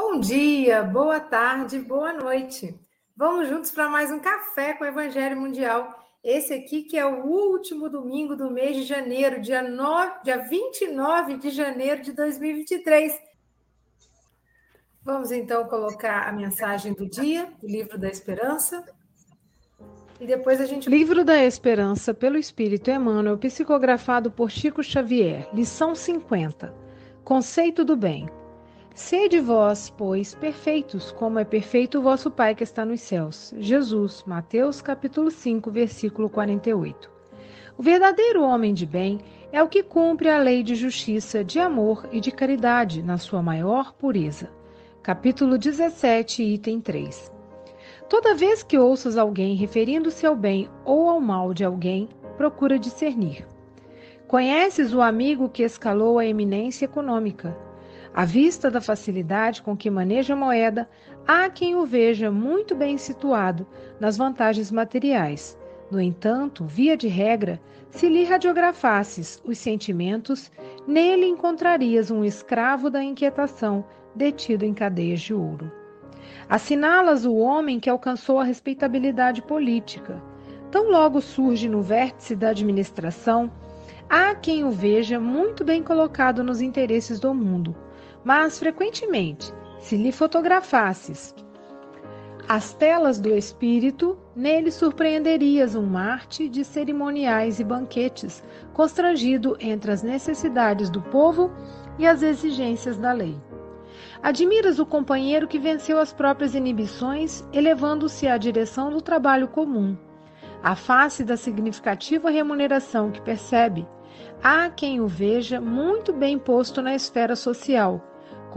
Bom dia, boa tarde, boa noite. Vamos juntos para mais um café com o Evangelho Mundial. Esse aqui que é o último domingo do mês de janeiro, dia, 9, dia 29 de janeiro de 2023. Vamos então colocar a mensagem do dia, do livro da Esperança. E depois a gente. Livro da Esperança, pelo Espírito Emmanuel, psicografado por Chico Xavier, lição 50. Conceito do bem. Sede vós, pois, perfeitos, como é perfeito o vosso Pai que está nos céus. Jesus, Mateus capítulo 5, versículo 48. O verdadeiro homem de bem é o que cumpre a lei de justiça, de amor e de caridade na sua maior pureza. Capítulo 17, item 3. Toda vez que ouças alguém referindo-se ao bem ou ao mal de alguém, procura discernir. Conheces o amigo que escalou a eminência econômica, à vista da facilidade com que maneja a moeda, há quem o veja muito bem situado nas vantagens materiais. No entanto, via de regra, se lhe radiografasses os sentimentos, nele encontrarias um escravo da inquietação detido em cadeias de ouro. Assinalas o homem que alcançou a respeitabilidade política. Tão logo surge no vértice da administração, há quem o veja muito bem colocado nos interesses do mundo mas frequentemente, se lhe fotografasses as telas do espírito, nele surpreenderias um Marte de cerimoniais e banquetes, constrangido entre as necessidades do povo e as exigências da lei. Admiras o companheiro que venceu as próprias inibições, elevando-se à direção do trabalho comum. A face da significativa remuneração que percebe, há quem o veja muito bem posto na esfera social,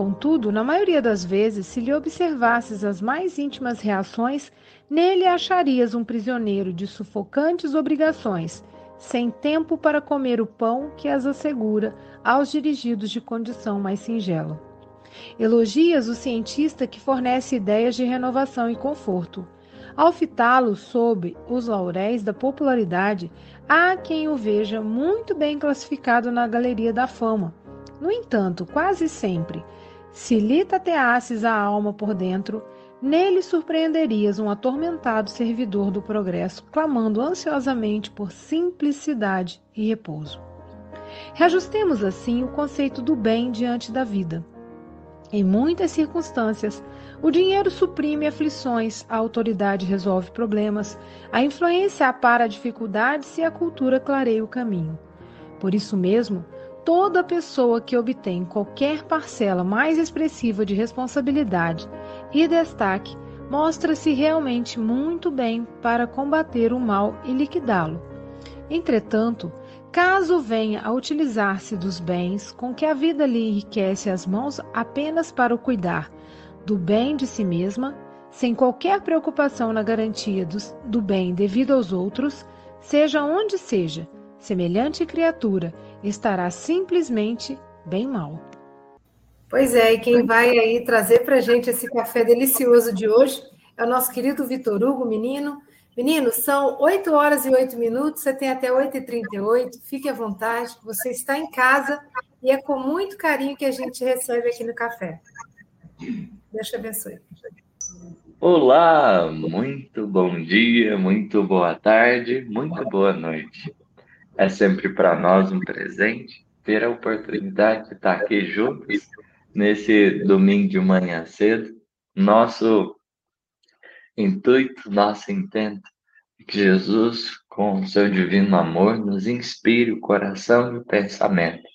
Contudo, na maioria das vezes, se lhe observasses as mais íntimas reações, nele acharias um prisioneiro de sufocantes obrigações, sem tempo para comer o pão que as assegura aos dirigidos de condição mais singela. Elogias o cientista que fornece ideias de renovação e conforto. Ao fitá-lo sob os lauréis da popularidade, há quem o veja muito bem classificado na galeria da fama. No entanto, quase sempre, se lhe tateasses a alma por dentro, nele surpreenderias um atormentado servidor do progresso, clamando ansiosamente por simplicidade e repouso. Reajustemos assim o conceito do bem diante da vida. Em muitas circunstâncias, o dinheiro suprime aflições, a autoridade resolve problemas, a influência apara dificuldades e a cultura clareia o caminho. Por isso mesmo, toda pessoa que obtém qualquer parcela mais expressiva de responsabilidade e destaque mostra-se realmente muito bem para combater o mal e liquidá-lo. Entretanto, caso venha a utilizar-se dos bens com que a vida lhe enriquece as mãos apenas para o cuidar do bem de si mesma, sem qualquer preocupação na garantia do, do bem devido aos outros, seja onde seja, semelhante criatura estará simplesmente bem mal. Pois é, e quem vai aí trazer para a gente esse café delicioso de hoje é o nosso querido Vitor Hugo, menino. Menino, são 8 horas e 8 minutos, você tem até 8h38, fique à vontade, você está em casa e é com muito carinho que a gente recebe aqui no café. Deus te abençoe. Olá, muito bom dia, muito boa tarde, muito boa noite. É sempre para nós um presente ter a oportunidade de estar aqui juntos nesse domingo de manhã cedo. Nosso intuito, nosso intento é que Jesus, com o seu divino amor, nos inspire o coração e o pensamento,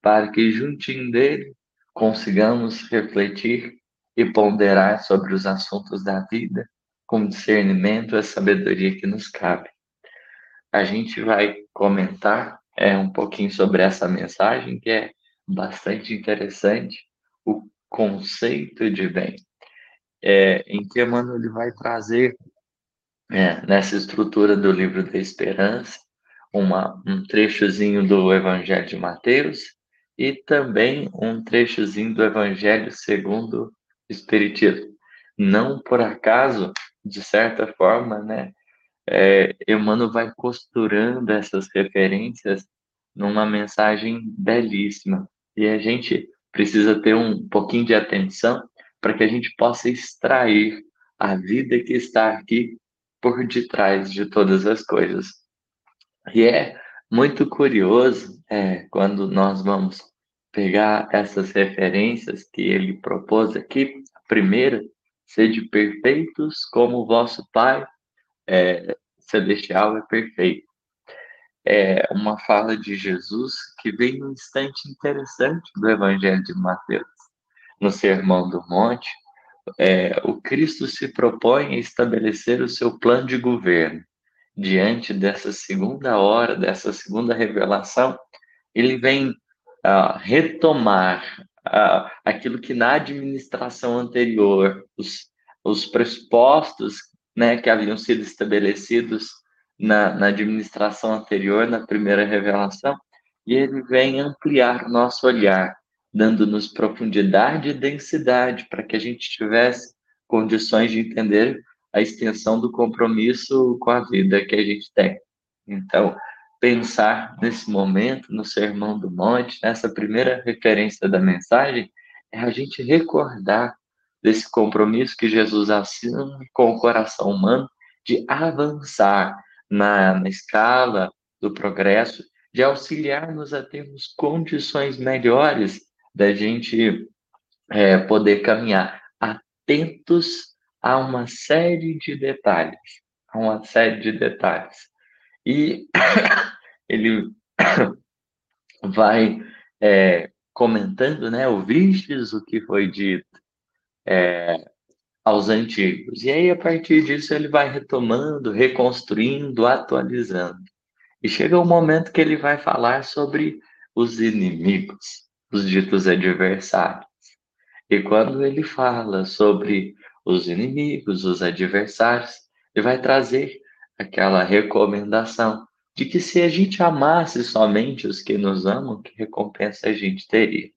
para que juntinho dele consigamos refletir e ponderar sobre os assuntos da vida com discernimento e a sabedoria que nos cabe a gente vai comentar é, um pouquinho sobre essa mensagem, que é bastante interessante, o conceito de bem, é, em que Emmanuel ele vai trazer, é, nessa estrutura do livro da Esperança, uma, um trechozinho do Evangelho de Mateus e também um trechozinho do Evangelho segundo o Espiritismo. Não por acaso, de certa forma, né, é, Emmanuel vai costurando essas referências numa mensagem belíssima. E a gente precisa ter um pouquinho de atenção para que a gente possa extrair a vida que está aqui por detrás de todas as coisas. E é muito curioso é, quando nós vamos pegar essas referências que ele propôs aqui. A primeira, sede perfeitos como o vosso Pai é, celestial é perfeito. É uma fala de Jesus que vem num instante interessante do Evangelho de Mateus. No Sermão do Monte, é, o Cristo se propõe a estabelecer o seu plano de governo. Diante dessa segunda hora, dessa segunda revelação, ele vem uh, retomar uh, aquilo que na administração anterior, os, os pressupostos né, que haviam sido estabelecidos na, na administração anterior, na primeira revelação, e ele vem ampliar o nosso olhar, dando-nos profundidade e densidade para que a gente tivesse condições de entender a extensão do compromisso com a vida que a gente tem. Então, pensar nesse momento, no Sermão do Monte, nessa primeira referência da mensagem, é a gente recordar desse compromisso que Jesus assina com o coração humano de avançar na, na escala do progresso, de auxiliar-nos a termos condições melhores da gente é, poder caminhar atentos a uma série de detalhes, a uma série de detalhes. E ele vai é, comentando, né, ouvistes o que foi dito, é, aos antigos. E aí, a partir disso, ele vai retomando, reconstruindo, atualizando. E chega o um momento que ele vai falar sobre os inimigos, os ditos adversários. E quando ele fala sobre os inimigos, os adversários, ele vai trazer aquela recomendação de que se a gente amasse somente os que nos amam, que recompensa a gente teria?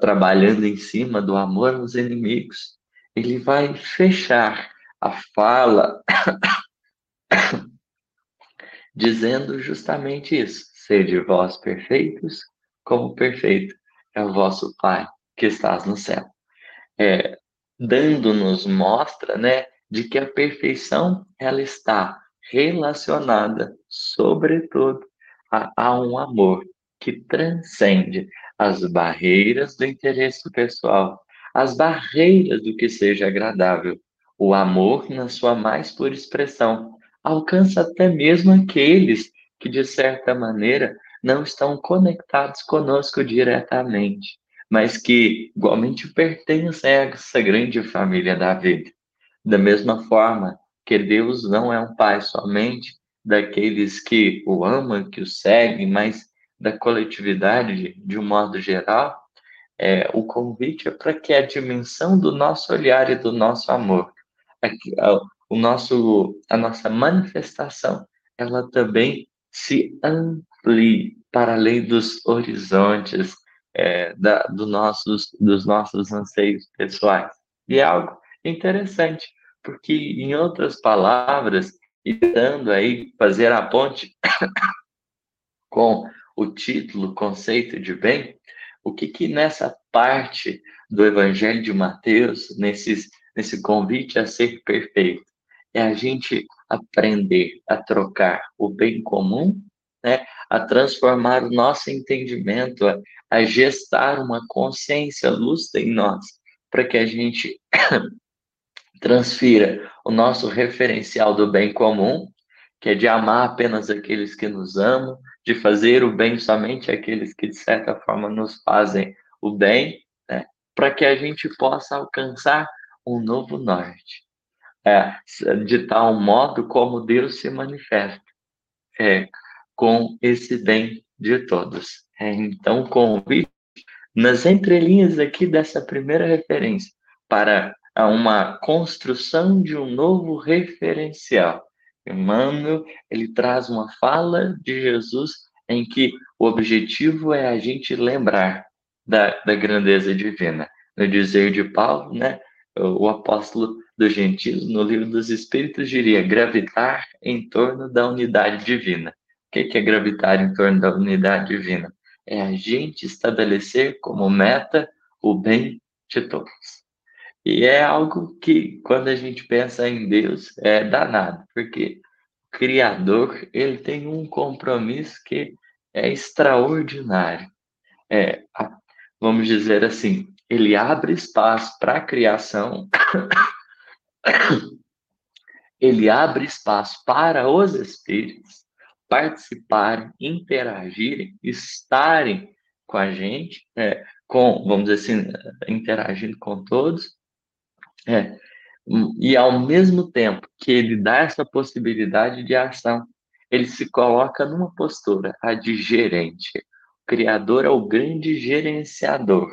Trabalhando em cima do amor aos inimigos, ele vai fechar a fala dizendo justamente isso: sede vós perfeitos, como perfeito é o vosso Pai que estás no céu. É, Dando-nos mostra, né, de que a perfeição ela está relacionada, sobretudo, a, a um amor que transcende as barreiras do interesse pessoal, as barreiras do que seja agradável. O amor, na sua mais pura expressão, alcança até mesmo aqueles que, de certa maneira, não estão conectados conosco diretamente, mas que igualmente pertencem a essa grande família da vida. Da mesma forma que Deus não é um pai somente daqueles que o amam, que o seguem, mas da coletividade de um modo geral, é, o convite é para que a dimensão do nosso olhar e do nosso amor, a, a, o nosso, a nossa manifestação, ela também se amplie para além dos horizontes é, da, do nossos, dos nossos anseios pessoais. E é algo interessante, porque, em outras palavras, e dando aí fazer a ponte com o título, conceito de bem, o que que nessa parte do Evangelho de Mateus, nesses, nesse convite a ser perfeito, é a gente aprender a trocar o bem comum, né, a transformar o nosso entendimento, a, a gestar uma consciência lúcida em nós, para que a gente transfira o nosso referencial do bem comum, que é de amar apenas aqueles que nos amam, de fazer o bem somente àqueles que, de certa forma, nos fazem o bem, né? para que a gente possa alcançar um novo norte. É, de tal modo como Deus se manifesta é, com esse bem de todos. É, então, convite nas entrelinhas aqui dessa primeira referência para uma construção de um novo referencial Emmanuel, ele traz uma fala de Jesus em que o objetivo é a gente lembrar da, da grandeza divina. No dizer de Paulo, né, o apóstolo dos gentios, no livro dos Espíritos, diria gravitar em torno da unidade divina. O que é gravitar em torno da unidade divina? É a gente estabelecer como meta o bem de todos. E é algo que, quando a gente pensa em Deus, é danado, porque o Criador ele tem um compromisso que é extraordinário. É, vamos dizer assim, ele abre espaço para a criação, ele abre espaço para os espíritos participarem, interagirem, estarem com a gente, é, com, vamos dizer assim, interagindo com todos, é, e ao mesmo tempo que ele dá essa possibilidade de ação, ele se coloca numa postura, a de gerente. O criador é o grande gerenciador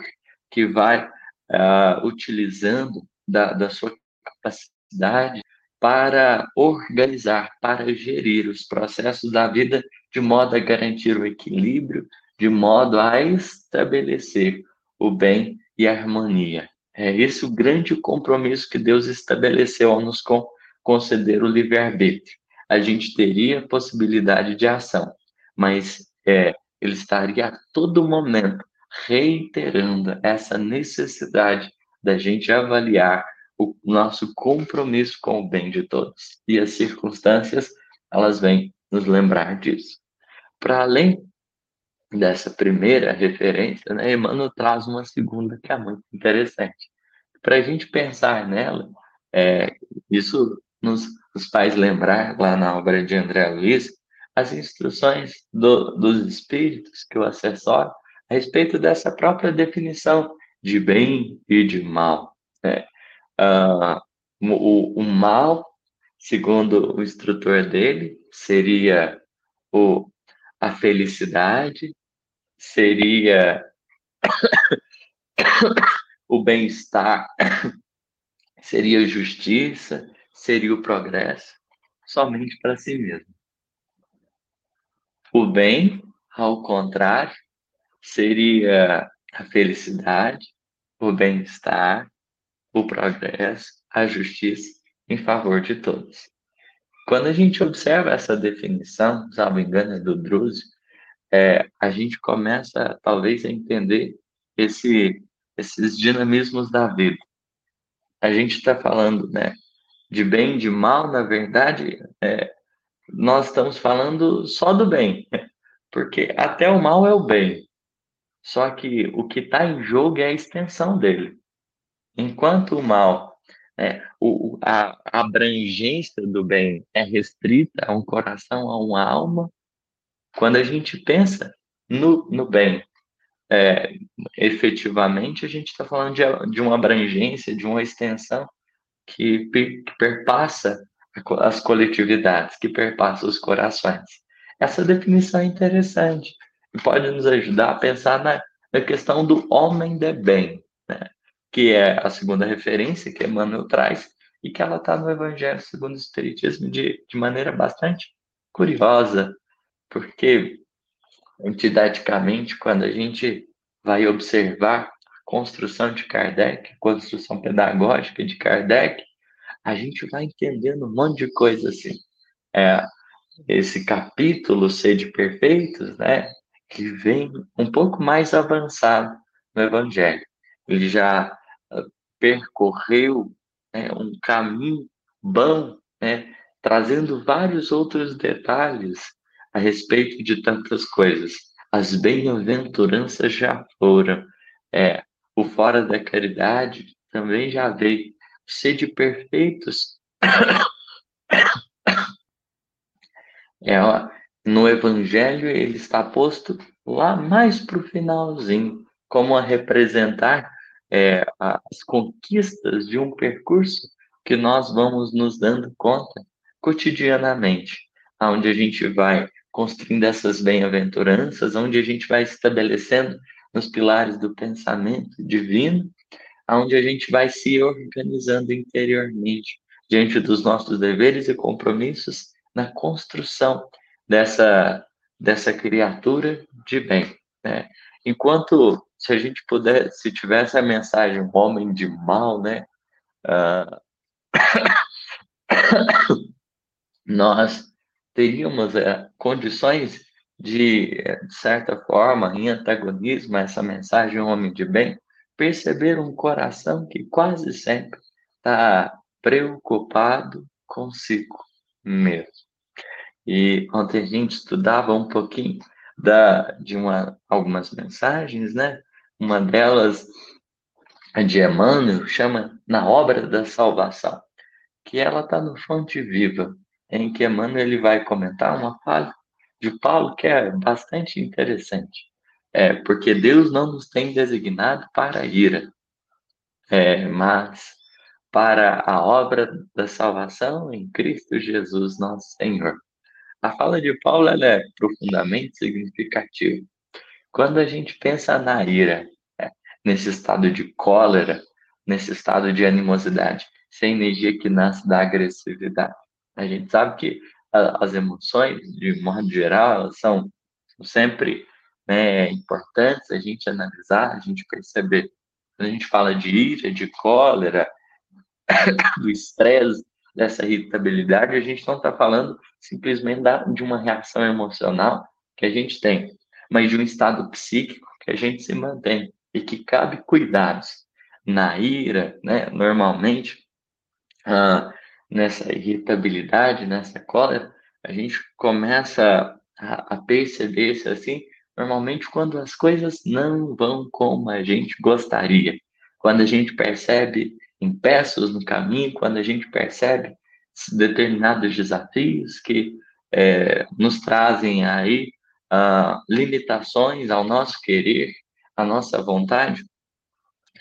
que vai uh, utilizando da, da sua capacidade para organizar, para gerir os processos da vida de modo a garantir o equilíbrio, de modo a estabelecer o bem e a harmonia. É esse o grande compromisso que Deus estabeleceu ao nos conceder o livre-arbítrio. A gente teria possibilidade de ação, mas é, ele estaria a todo momento reiterando essa necessidade da gente avaliar o nosso compromisso com o bem de todos. E as circunstâncias, elas vêm nos lembrar disso. Para além dessa primeira referência, né, Emmanuel traz uma segunda que é muito interessante. Para a gente pensar nela, é, isso nos, nos, faz lembrar, lá na obra de André Luiz, as instruções do, dos espíritos que o acessório a respeito dessa própria definição de bem e de mal. Né? Uh, o, o mal, segundo o instrutor dele, seria o, a felicidade, seria o bem-estar, seria a justiça, seria o progresso, somente para si mesmo. O bem, ao contrário, seria a felicidade, o bem-estar, o progresso, a justiça em favor de todos. Quando a gente observa essa definição, salvo engano, é do Druzio, é, a gente começa, talvez, a entender esse, esses dinamismos da vida. A gente está falando né, de bem de mal, na verdade, é, nós estamos falando só do bem, porque até o mal é o bem. Só que o que está em jogo é a extensão dele. Enquanto o mal, né, o, a abrangência do bem é restrita a um coração, a uma alma, quando a gente pensa no, no bem, é, efetivamente, a gente está falando de, de uma abrangência, de uma extensão que, que perpassa as coletividades, que perpassa os corações. Essa definição é interessante e pode nos ajudar a pensar na, na questão do homem de bem, né? que é a segunda referência que Emmanuel traz e que ela está no Evangelho segundo o Espiritismo de, de maneira bastante curiosa, porque didaticamente, quando a gente vai observar a construção de Kardec, a construção pedagógica de Kardec, a gente vai entendendo um monte de coisa assim. É, esse capítulo Sede Perfeitos, né, que vem um pouco mais avançado no Evangelho. Ele já uh, percorreu né, um caminho bom, né, trazendo vários outros detalhes a respeito de tantas coisas. As bem-aventuranças já foram. É, o fora da caridade também já veio. Sede perfeitos. É, no Evangelho ele está posto lá mais para o finalzinho, como a representar é, as conquistas de um percurso que nós vamos nos dando conta cotidianamente, onde a gente vai construindo essas bem-aventuranças, onde a gente vai estabelecendo nos pilares do pensamento divino, onde a gente vai se organizando interiormente diante dos nossos deveres e compromissos na construção dessa, dessa criatura de bem. Né? Enquanto, se a gente puder, se tivesse a mensagem homem de mal, né? Uh, nós teríamos uh, condições de, de certa forma, em antagonismo a essa mensagem homem de bem, perceber um coração que quase sempre está preocupado consigo mesmo. E ontem a gente estudava um pouquinho da, de uma, algumas mensagens, né? Uma delas, a de Emmanuel, chama Na Obra da Salvação, que ela está no Fonte Viva, em que Emmanuel ele vai comentar uma fala de Paulo que é bastante interessante. É, porque Deus não nos tem designado para a ira, é, mas para a obra da salvação em Cristo Jesus, nosso Senhor. A fala de Paulo é profundamente significativa. Quando a gente pensa na ira, é, nesse estado de cólera, nesse estado de animosidade, sem energia que nasce da agressividade, a gente sabe que a, as emoções, de modo geral, elas são sempre né, importantes a gente analisar, a gente perceber. Quando a gente fala de ira, de cólera, do estresse, dessa irritabilidade, a gente não está falando simplesmente de uma reação emocional que a gente tem, mas de um estado psíquico que a gente se mantém e que cabe cuidados. Na ira, né, normalmente, ah, nessa irritabilidade, nessa cólera, a gente começa a, a perceber-se assim, normalmente quando as coisas não vão como a gente gostaria, quando a gente percebe impeços no caminho, quando a gente percebe determinados desafios que é, nos trazem aí uh, limitações ao nosso querer, à nossa vontade,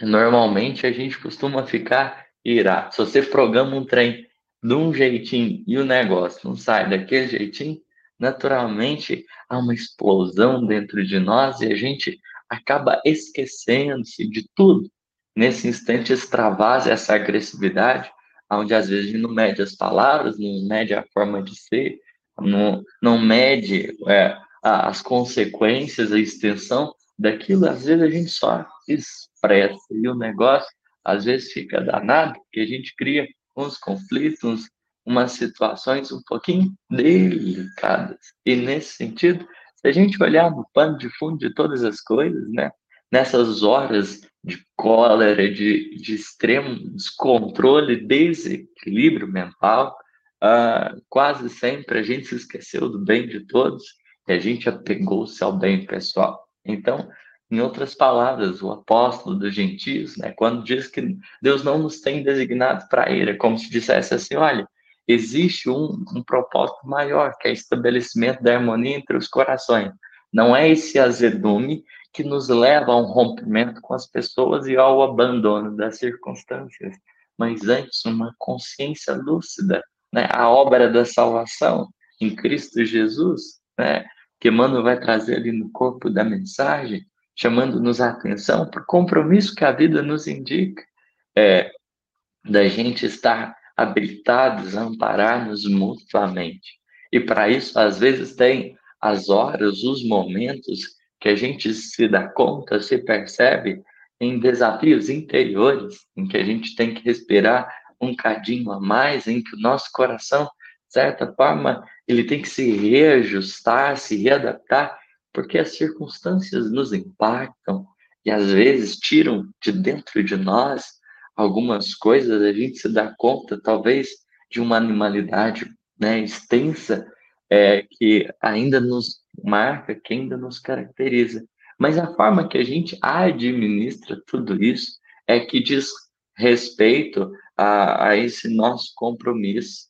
normalmente a gente costuma ficar irado. Se você programa um trem de um jeitinho e o negócio não sai daquele jeitinho, naturalmente há uma explosão dentro de nós e a gente acaba esquecendo-se de tudo. Nesse instante extravasa essa agressividade, onde às vezes não mede as palavras, não mede a forma de ser, não, não mede é, as consequências, a extensão daquilo, às vezes a gente só expressa e o negócio às vezes fica danado, porque a gente cria uns conflitos, umas situações um pouquinho delicadas. E nesse sentido, se a gente olhar no pano de fundo de todas as coisas, né, nessas horas de cólera, de, de extremo descontrole, desequilíbrio mental. Uh, quase sempre a gente se esqueceu do bem de todos e a gente apegou-se ao bem pessoal. Então, em outras palavras, o apóstolo dos gentios, né, quando diz que Deus não nos tem designado para ir, é como se dissesse assim: olha, existe um, um propósito maior, que é o estabelecimento da harmonia entre os corações. Não é esse azedume que nos leva a um rompimento com as pessoas e ao abandono das circunstâncias, mas antes uma consciência lúcida, né? A obra da salvação em Cristo Jesus, né? Que Emmanuel vai trazer ali no corpo da mensagem, chamando-nos a atenção para o compromisso que a vida nos indica, é, da gente estar habilitados a amparar-nos mutuamente. E para isso, às vezes, tem as horas, os momentos que a gente se dá conta, se percebe em desafios interiores, em que a gente tem que respirar um cadinho a mais, em que o nosso coração, de certa forma, ele tem que se reajustar, se readaptar, porque as circunstâncias nos impactam e às vezes tiram de dentro de nós algumas coisas, a gente se dá conta, talvez, de uma animalidade né, extensa é, que ainda nos marca, que ainda nos caracteriza. Mas a forma que a gente administra tudo isso é que diz respeito a, a esse nosso compromisso,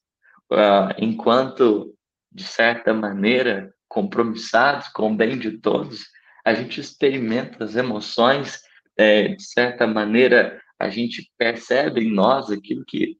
uh, enquanto, de certa maneira, compromissados com o bem de todos, a gente experimenta as emoções, é, de certa maneira, a gente percebe em nós aquilo que está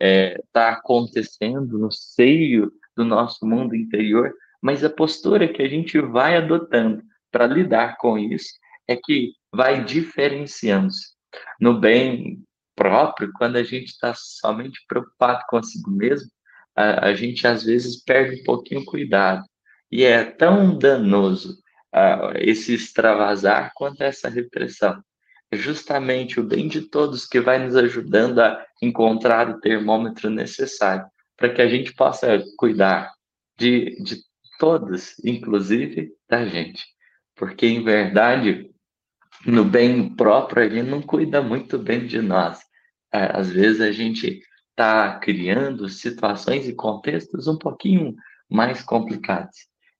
é, tá acontecendo no seio do nosso mundo interior, mas a postura que a gente vai adotando para lidar com isso é que vai diferenciando-se. No bem próprio, quando a gente está somente preocupado consigo mesmo, a, a, gente às vezes perde um pouquinho o cuidado. E é tão danoso uh, esse extravasar quanto essa repressão. É justamente o bem de todos que vai nos ajudando a encontrar o termômetro necessário para que a gente possa cuidar de, de todos, inclusive da gente. Porque, em verdade, no bem próprio, a gente não cuida muito bem de nós. É, às vezes a gente está criando situações e contextos um pouquinho mais complicados.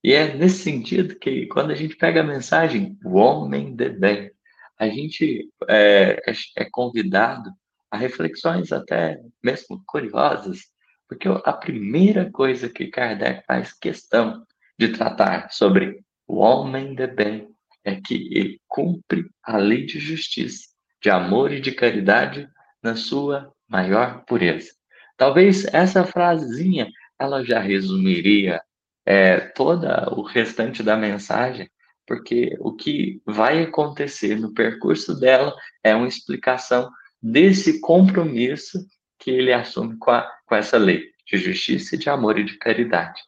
E é nesse sentido que, quando a gente pega a mensagem, o homem de bem, a gente é, é, é convidado a reflexões até mesmo curiosas, porque a primeira coisa que Kardec faz questão de tratar sobre o homem de bem é que ele cumpre a lei de justiça, de amor e de caridade na sua maior pureza. Talvez essa frasezinha ela já resumiria é, toda o restante da mensagem, porque o que vai acontecer no percurso dela é uma explicação desse compromisso que ele assume com, a, com essa lei de justiça, de amor e de caridade.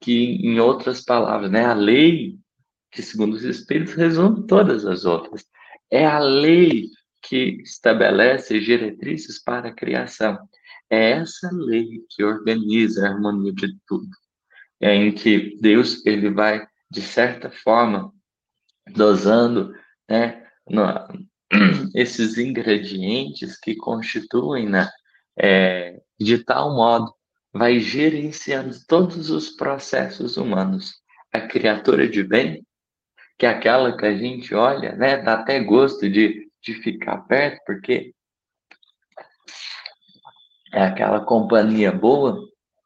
Que, em outras palavras, né, a lei que, segundo os Espíritos, resume todas as outras. É a lei que estabelece diretrizes para a criação. É essa lei que organiza a harmonia de tudo. É em que Deus ele vai, de certa forma, dosando né, no, esses ingredientes que constituem né, é, de tal modo, vai gerenciando todos os processos humanos. A criatura de bem, que é aquela que a gente olha, né, dá até gosto de, de ficar perto, porque é aquela companhia boa.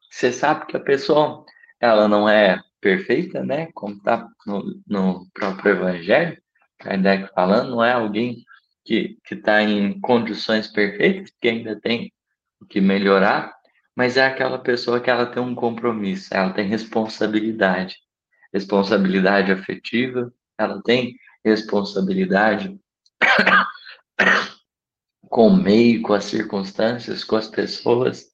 Você sabe que a pessoa, ela não é perfeita, né? Como está no, no, próprio Evangelho, Kardec falando, não é alguém que está em condições perfeitas, que ainda tem o que melhorar, mas é aquela pessoa que ela tem um compromisso, ela tem responsabilidade, responsabilidade afetiva, ela tem responsabilidade com o meio, com as circunstâncias, com as pessoas,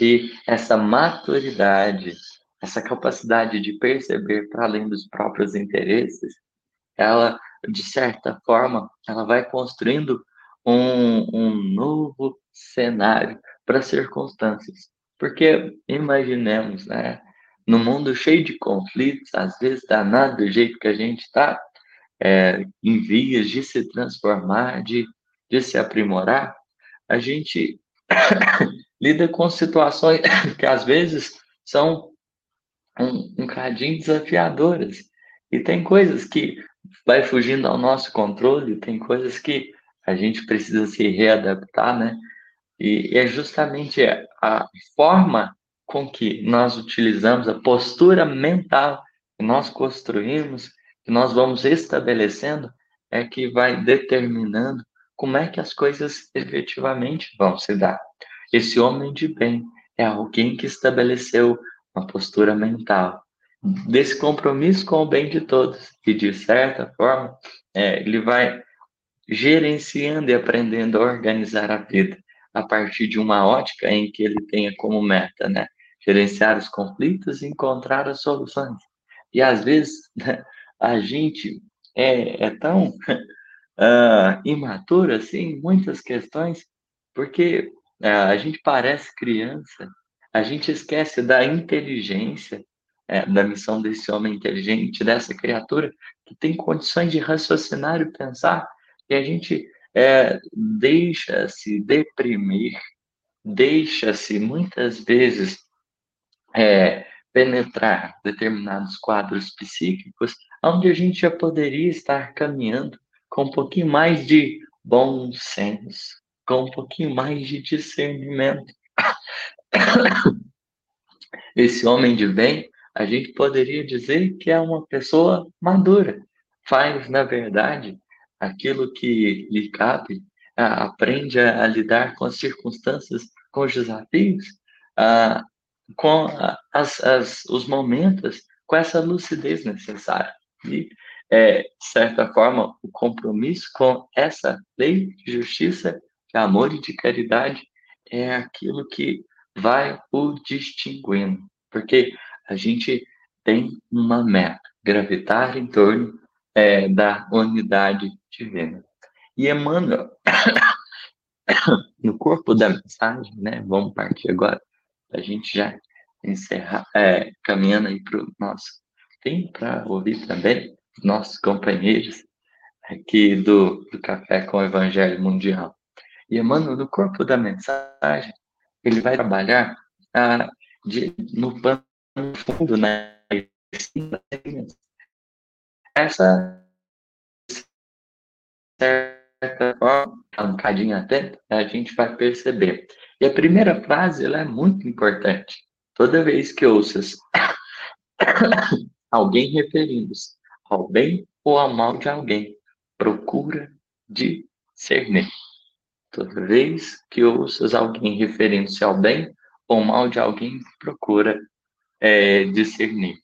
e essa maturidade, essa capacidade de perceber para além dos próprios interesses, ela, de certa forma, ela vai construindo um, um novo cenário para as circunstâncias. Porque imaginemos, né? No mundo cheio de conflitos, às vezes danado do jeito que a gente está, é, em vias de se transformar, de de se aprimorar, a gente lida com situações que às vezes são um, um cadinho desafiadoras. E tem coisas que vai fugindo ao nosso controle, tem coisas que a gente precisa se readaptar, né? E é justamente a forma com que nós utilizamos, a postura mental que nós construímos, que nós vamos estabelecendo, é que vai determinando como é que as coisas efetivamente vão se dar. Esse homem de bem é alguém que estabeleceu uma postura mental desse compromisso com o bem de todos e de certa forma é, ele vai gerenciando e aprendendo a organizar a vida a partir de uma ótica em que ele tenha como meta, né, gerenciar os conflitos e encontrar as soluções. E às vezes a gente é, é tão uh, imaturo, assim, muitas questões, porque uh, a gente parece criança, a gente esquece da inteligência, uh, da missão desse homem inteligente, dessa criatura que tem condições de raciocinar e pensar, e a gente é, deixa-se deprimir, deixa-se muitas vezes é, penetrar determinados quadros psíquicos, onde a gente já poderia estar caminhando com um pouquinho mais de bom senso, com um pouquinho mais de discernimento. Esse homem de bem, a gente poderia dizer que é uma pessoa madura, faz, na verdade, aquilo que lhe cabe, aprende a, lidar com as circunstâncias, com os desafios, com as, as, os momentos, com essa lucidez necessária. E é, de certa forma, o compromisso com essa lei de justiça, de amor e de caridade é aquilo que vai o distinguindo, porque a gente tem uma meta, gravitar em torno é, da unidade divina. E Emmanuel, no corpo da mensagem, né, vamos partir agora, a gente já encerrar, é, caminhando aí para o nosso tempo para ouvir também, nossos companheiros, aqui do, do Café com o Evangelho Mundial. E Emmanuel, no corpo da mensagem, ele vai trabalhar ah, de, no pano fundo, né? Essa certa forma, um bocadinho atento, a gente vai perceber. E a primeira frase, ela é muito importante. Toda vez que ouças alguém referindo-se ao bem ou ao mal de alguém, procura discernir. Toda vez que ouças alguém referindo-se ao bem ou mal de alguém, procura é, discernir.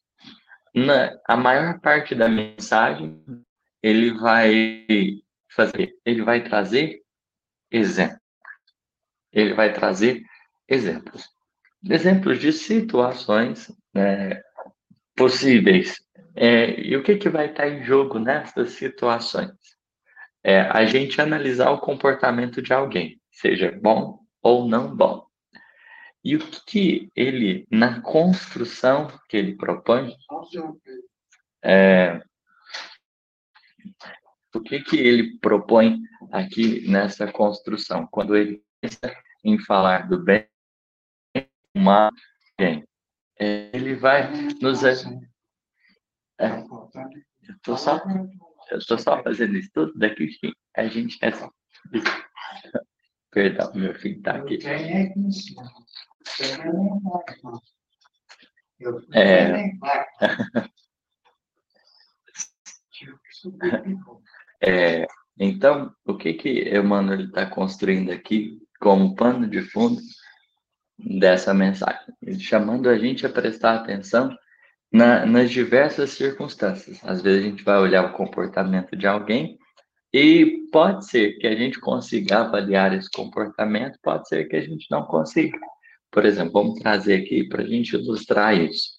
Na, a maior parte da mensagem, ele vai fazer, ele vai trazer exemplos. Ele vai trazer exemplos. Exemplos de situações né, possíveis. É, e o que, que vai estar em jogo nessas situações? É a gente analisar o comportamento de alguém, seja bom ou não bom. E o que, ele, na construção que ele propõe, é, o que, que ele propõe aqui nessa construção? Quando ele pensa em falar do bem, mal, bem, ele vai nos. É, eu estou só, eu tô só fazendo isso tudo daqui a gente é. Perdão, meu filho está aqui. É. é, então, o que que Emmanuel está construindo aqui como pano de fundo dessa mensagem? Ele chamando a gente a prestar atenção na, nas diversas circunstâncias. Às vezes a gente vai olhar o comportamento de alguém e pode ser que a gente consiga avaliar esse comportamento, pode ser que a gente não consiga. Por exemplo, vamos trazer aqui para a gente ilustrar isso.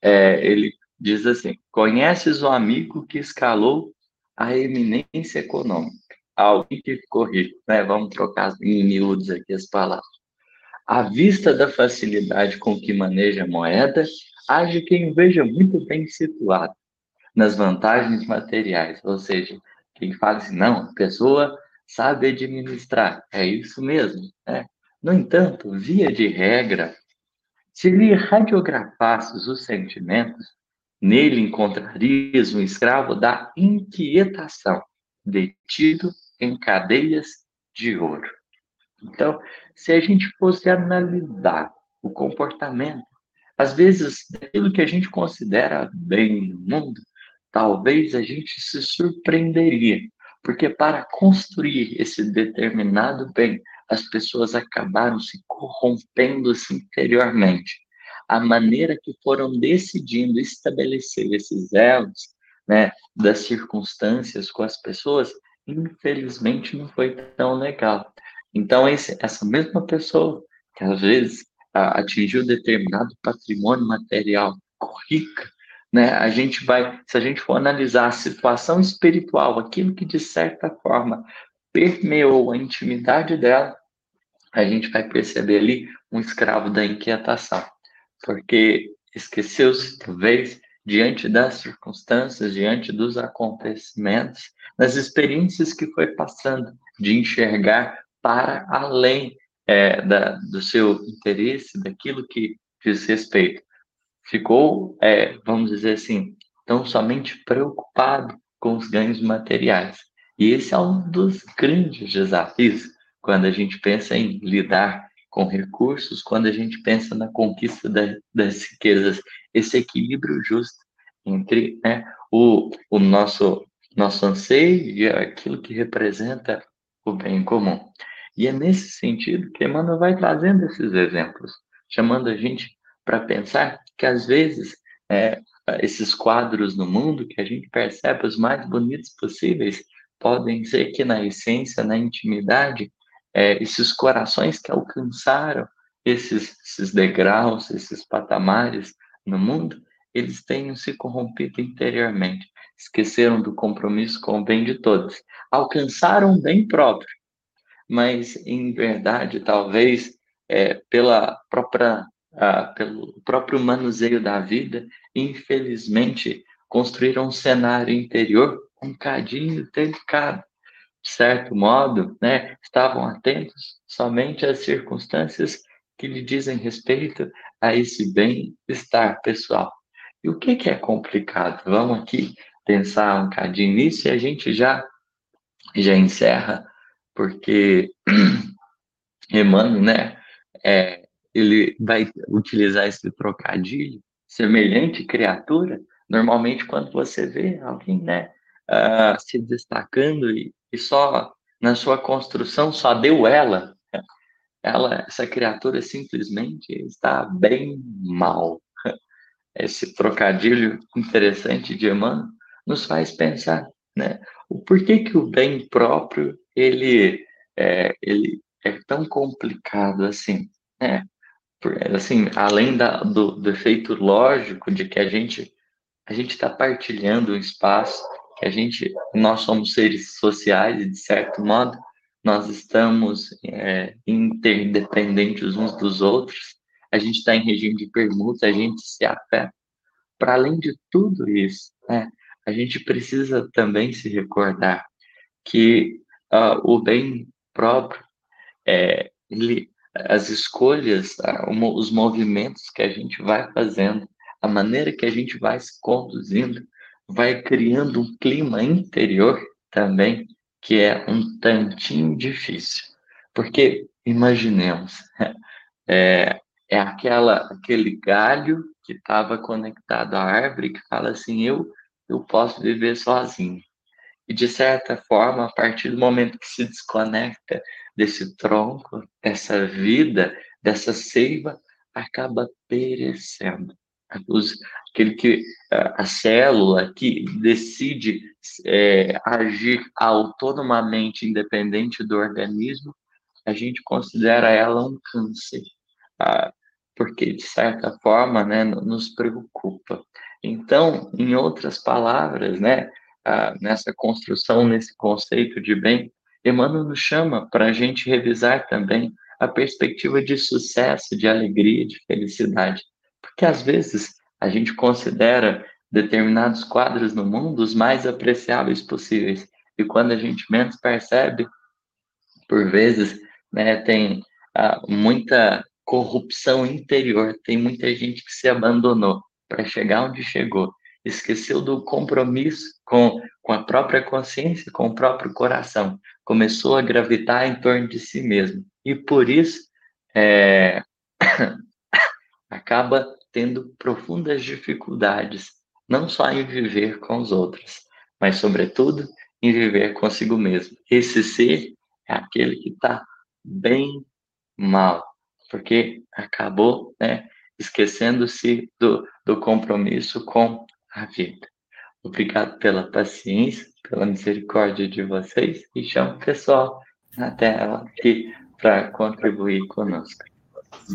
É, ele diz assim: Conheces o amigo que escalou a eminência econômica? Alguém que ficou rico, né? Vamos trocar em miúdos aqui as palavras. À vista da facilidade com que maneja a moeda, age quem veja muito bem situado nas vantagens materiais, ou seja, quem fala assim, não, a pessoa sabe administrar, é isso mesmo, né? No entanto, via de regra, se lhe radiografasses os sentimentos, nele encontrarias um escravo da inquietação, detido em cadeias de ouro. Então, se a gente fosse analisar o comportamento, às vezes, daquilo que a gente considera bem no mundo, talvez a gente se surpreenderia, porque para construir esse determinado bem, as pessoas acabaram se corrompendo-se interiormente. A maneira que foram decidindo estabelecer esses elos, né, das circunstâncias com as pessoas, infelizmente não foi tão legal. Então, esse, essa mesma pessoa, que às vezes atingiu determinado patrimônio material rica, né, a gente vai, se a gente for analisar a situação espiritual, aquilo que de certa forma permeou a intimidade dela, a gente vai perceber ali um escravo da inquietação, porque esqueceu-se, talvez, diante das circunstâncias, diante dos acontecimentos, das experiências que foi passando, de enxergar para além é, da, do seu interesse, daquilo que diz respeito. Ficou, é, vamos dizer assim, tão somente preocupado com os ganhos materiais. E esse é um dos grandes desafios quando a gente pensa em lidar com recursos, quando a gente pensa na conquista da, das riquezas, esse equilíbrio justo entre né, o, o nosso, nosso anseio e aquilo que representa o bem comum. E é nesse sentido que Emmanuel vai trazendo esses exemplos, chamando a gente para pensar que às vezes é, esses quadros no mundo que a gente percebe os mais bonitos possíveis, podem ser que na essência, na intimidade, é, esses corações que alcançaram esses, esses degraus, esses patamares no mundo, eles tenham se corrompido interiormente, esqueceram do compromisso com o bem de todos, alcançaram o bem próprio, mas em verdade, talvez é, pela própria, ah, pelo próprio manuseio da vida, infelizmente construíram um cenário interior um cadinho delicado. De certo modo, né, estavam atentos somente às circunstâncias que lhe dizem respeito a esse bem-estar pessoal. E o que, que é complicado? Vamos aqui pensar um cadinho nisso e a gente já, já encerra, porque Emmanuel, né, é, ele vai utilizar esse trocadilho, semelhante criatura, normalmente quando você vê alguém, né, uh, se destacando e, e só na sua construção só deu ela, ela, essa criatura simplesmente está bem mal. Esse trocadilho interessante de Emmanuel nos faz pensar, né? O porquê que o bem próprio ele é, ele é tão complicado assim, né? Assim, além da, do, do efeito lógico de que a gente a gente está partilhando um espaço, que a gente nós somos seres sociais e de certo modo nós estamos é, interdependentes uns dos outros, a gente está em regime de permuta, a gente se afeta. Para além de tudo isso, né, a gente precisa também se recordar que uh, o bem próprio, é, ele, as escolhas, uh, os movimentos que a gente vai fazendo, a maneira que a gente vai se conduzindo, vai criando um clima interior também que é um tantinho difícil. Porque, imaginemos, é, é aquela, aquele galho que estava conectado à árvore que fala assim: eu, eu posso viver sozinho. E, de certa forma, a partir do momento que se desconecta desse tronco, dessa vida, dessa seiva, acaba perecendo. Aquele que a célula que decide é, agir autonomamente, independente do organismo, a gente considera ela um câncer, ah, porque de certa forma, né, nos preocupa. Então, em outras palavras, né, ah, nessa construção, nesse conceito de bem, Emmanuel nos chama para a gente revisar também a perspectiva de sucesso, de alegria, de felicidade, porque às vezes a gente considera determinados quadros no mundo os mais apreciáveis possíveis. E quando a gente menos percebe, por vezes, né, tem ah, muita corrupção interior, tem muita gente que se abandonou para chegar onde chegou, esqueceu do compromisso com, com a própria consciência, com o próprio coração, começou a gravitar em torno de si mesmo. E por isso, é, acaba tendo profundas dificuldades, não só em viver com os outros, mas, sobretudo, em viver consigo mesmo. Esse ser é aquele que está bem mal, porque acabou né, esquecendo-se do, do compromisso com a vida. Obrigado pela paciência, pela misericórdia de vocês e chamo o pessoal na tela aqui para contribuir conosco.